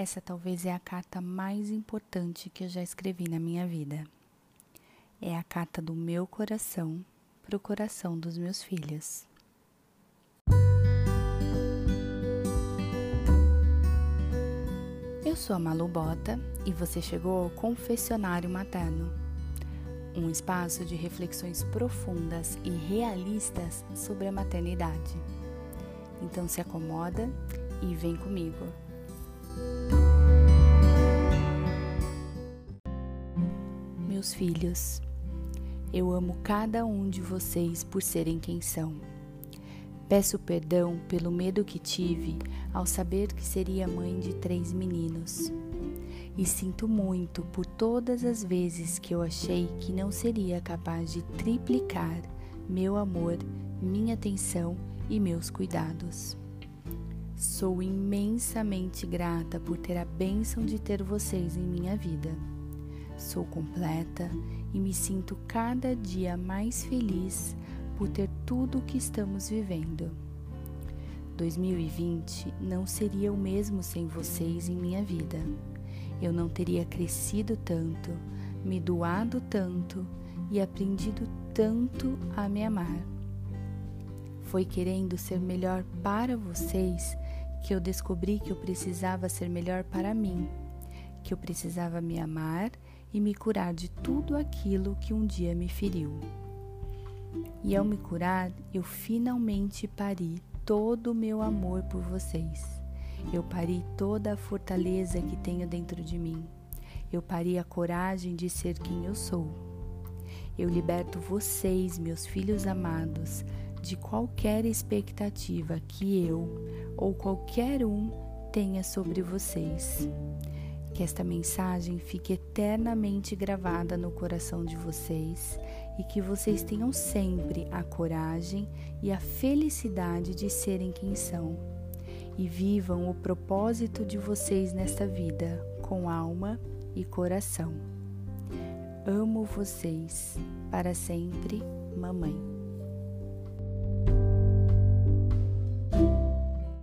Essa talvez é a carta mais importante que eu já escrevi na minha vida. É a carta do meu coração para o coração dos meus filhos. Eu sou a Malu Bota e você chegou ao Confessionário Materno um espaço de reflexões profundas e realistas sobre a maternidade. Então se acomoda e vem comigo. Meus filhos, eu amo cada um de vocês por serem quem são. Peço perdão pelo medo que tive ao saber que seria mãe de três meninos e sinto muito por todas as vezes que eu achei que não seria capaz de triplicar meu amor, minha atenção e meus cuidados. Sou imensamente grata por ter a bênção de ter vocês em minha vida. Sou completa e me sinto cada dia mais feliz por ter tudo o que estamos vivendo. 2020 não seria o mesmo sem vocês em minha vida eu não teria crescido tanto, me doado tanto e aprendido tanto a me amar. Foi querendo ser melhor para vocês que eu descobri que eu precisava ser melhor para mim, que eu precisava me amar e me curar de tudo aquilo que um dia me feriu. E ao me curar, eu finalmente pari todo o meu amor por vocês. Eu pari toda a fortaleza que tenho dentro de mim. Eu pari a coragem de ser quem eu sou. Eu liberto vocês, meus filhos amados, de qualquer expectativa que eu ou qualquer um tenha sobre vocês. Que esta mensagem fique eternamente gravada no coração de vocês e que vocês tenham sempre a coragem e a felicidade de serem quem são e vivam o propósito de vocês nesta vida com alma e coração. Amo vocês para sempre, mamãe.